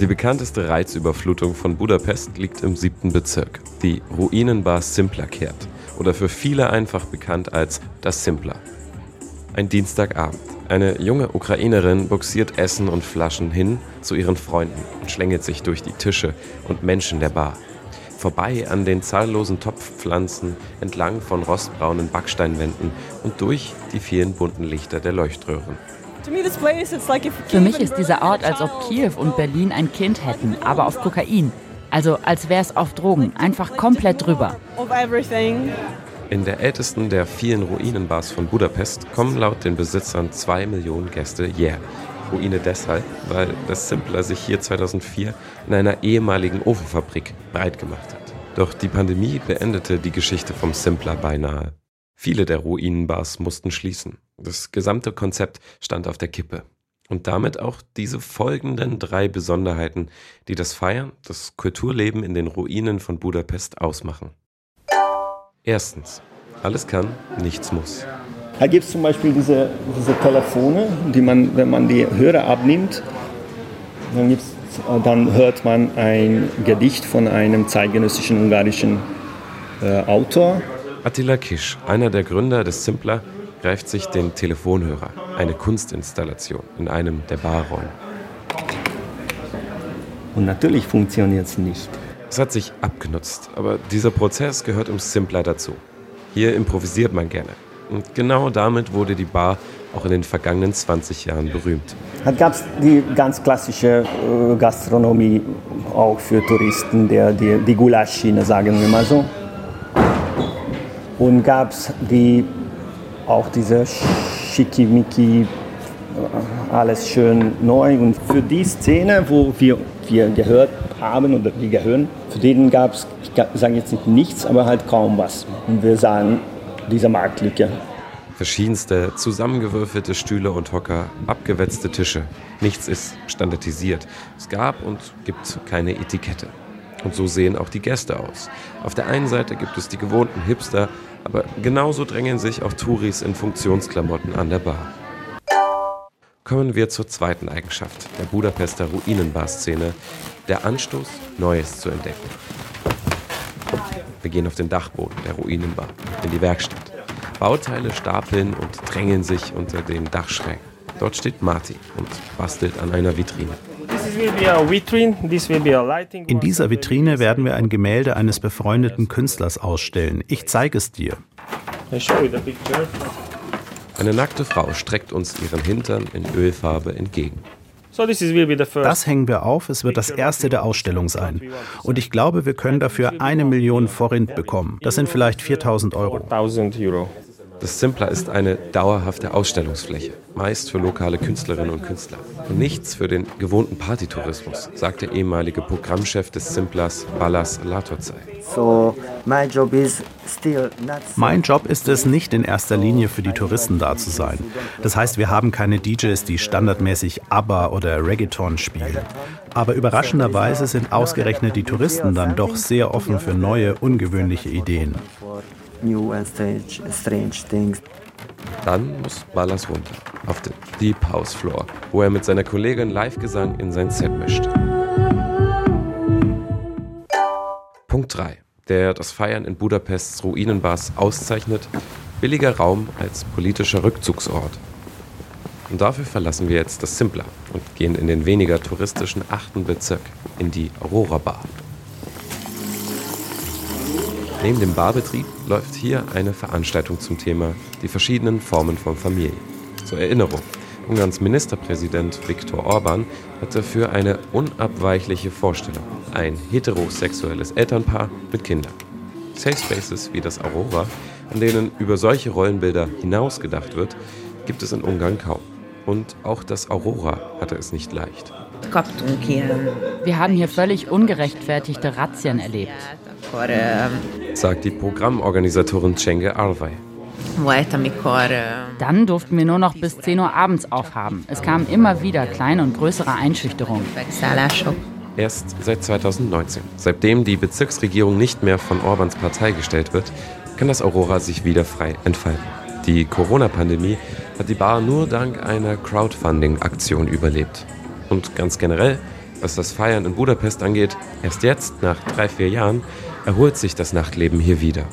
Die bekannteste Reizüberflutung von Budapest liegt im siebten Bezirk, die Ruinenbar Simplakert oder für viele einfach bekannt als das Simpler. Ein Dienstagabend. Eine junge Ukrainerin buxiert Essen und Flaschen hin zu ihren Freunden und schlängelt sich durch die Tische und Menschen der Bar. Vorbei an den zahllosen Topfpflanzen, entlang von rostbraunen Backsteinwänden und durch die vielen bunten Lichter der Leuchtröhren. Für mich ist dieser Ort, als ob Kiew und Berlin ein Kind hätten, aber auf Kokain. Also als wäre es auf Drogen, einfach komplett drüber. In der ältesten der vielen Ruinenbars von Budapest kommen laut den Besitzern zwei Millionen Gäste jährlich. Ruine deshalb, weil das Simpler sich hier 2004 in einer ehemaligen Ofenfabrik breit gemacht hat. Doch die Pandemie beendete die Geschichte vom Simpler beinahe. Viele der Ruinenbars mussten schließen. Das gesamte Konzept stand auf der Kippe. Und damit auch diese folgenden drei Besonderheiten, die das Feiern, das Kulturleben in den Ruinen von Budapest ausmachen. Erstens, alles kann, nichts muss. Da gibt es zum Beispiel diese, diese Telefone, die man, wenn man die Hörer abnimmt, dann, dann hört man ein Gedicht von einem zeitgenössischen ungarischen äh, Autor Attila Kisch, einer der Gründer des Simpler, greift sich den Telefonhörer, eine Kunstinstallation in einem der Barräume. Und natürlich funktioniert es nicht. Es hat sich abgenutzt, aber dieser Prozess gehört im Simpler dazu. Hier improvisiert man gerne. Und genau damit wurde die Bar auch in den vergangenen 20 Jahren berühmt. Dann gab es die ganz klassische äh, Gastronomie auch für Touristen, der, die, die Gulaschschiene, sagen wir mal so. Und gab es die, auch diese Schickimicki, alles schön neu. Und für die Szene, wo wir, wir gehört haben oder wir gehören, für denen gab es, ich sage jetzt nicht nichts, aber halt kaum was. Und wir sahen diese Marktlücke. Verschiedenste zusammengewürfelte Stühle und Hocker, abgewetzte Tische. Nichts ist standardisiert. Es gab und gibt keine Etikette. Und so sehen auch die Gäste aus. Auf der einen Seite gibt es die gewohnten Hipster, aber genauso drängen sich auch Touris in Funktionsklamotten an der Bar. Kommen wir zur zweiten Eigenschaft der Budapester Ruinenbar-Szene, der Anstoß, Neues zu entdecken. Wir gehen auf den Dachboden der Ruinenbar, in die Werkstatt. Bauteile stapeln und drängen sich unter den Dachschrägen. Dort steht Marty und bastelt an einer Vitrine. In dieser Vitrine werden wir ein Gemälde eines befreundeten Künstlers ausstellen. Ich zeige es dir. Eine nackte Frau streckt uns ihren Hintern in Ölfarbe entgegen. Das hängen wir auf. Es wird das erste der Ausstellung sein. Und ich glaube, wir können dafür eine Million Forint bekommen. Das sind vielleicht 4000 Euro. Das Simpler ist eine dauerhafte Ausstellungsfläche, meist für lokale Künstlerinnen und Künstler. Und nichts für den gewohnten Partytourismus, sagt der ehemalige Programmchef des Simplers, Ballas Latorzai. So, mein Job ist es nicht in erster Linie für die Touristen da zu sein. Das heißt, wir haben keine DJs, die standardmäßig ABBA oder Reggaeton spielen. Aber überraschenderweise sind ausgerechnet die Touristen dann doch sehr offen für neue, ungewöhnliche Ideen new and strange, strange things. Dann muss Ballas runter, auf den Deep House Floor, wo er mit seiner Kollegin Live-Gesang in sein Set mischt. Punkt 3, der das Feiern in Budapests Ruinenbars auszeichnet, billiger Raum als politischer Rückzugsort. Und dafür verlassen wir jetzt das Simpler und gehen in den weniger touristischen achten Bezirk, in die Aurora Bar. Neben dem Barbetrieb läuft hier eine Veranstaltung zum Thema die verschiedenen Formen von Familie. Zur Erinnerung, Ungarns Ministerpräsident Viktor Orban hat dafür eine unabweichliche Vorstellung. Ein heterosexuelles Elternpaar mit Kindern. Safe Spaces wie das Aurora, an denen über solche Rollenbilder hinaus gedacht wird, gibt es in Ungarn kaum. Und auch das Aurora hatte es nicht leicht. Wir haben hier völlig ungerechtfertigte Razzien erlebt sagt die Programmorganisatorin Cenge Arvay. Dann durften wir nur noch bis 10 Uhr abends aufhaben. Es kamen immer wieder kleine und größere Einschüchterungen. Erst seit 2019, seitdem die Bezirksregierung nicht mehr von Orbans Partei gestellt wird, kann das Aurora sich wieder frei entfalten. Die Corona-Pandemie hat die Bar nur dank einer Crowdfunding-Aktion überlebt. Und ganz generell Was das Feiern in Budapest angeht, erst jetzt, nach drei, vier Jahren, erholt sich das Nachtleben hier wieder.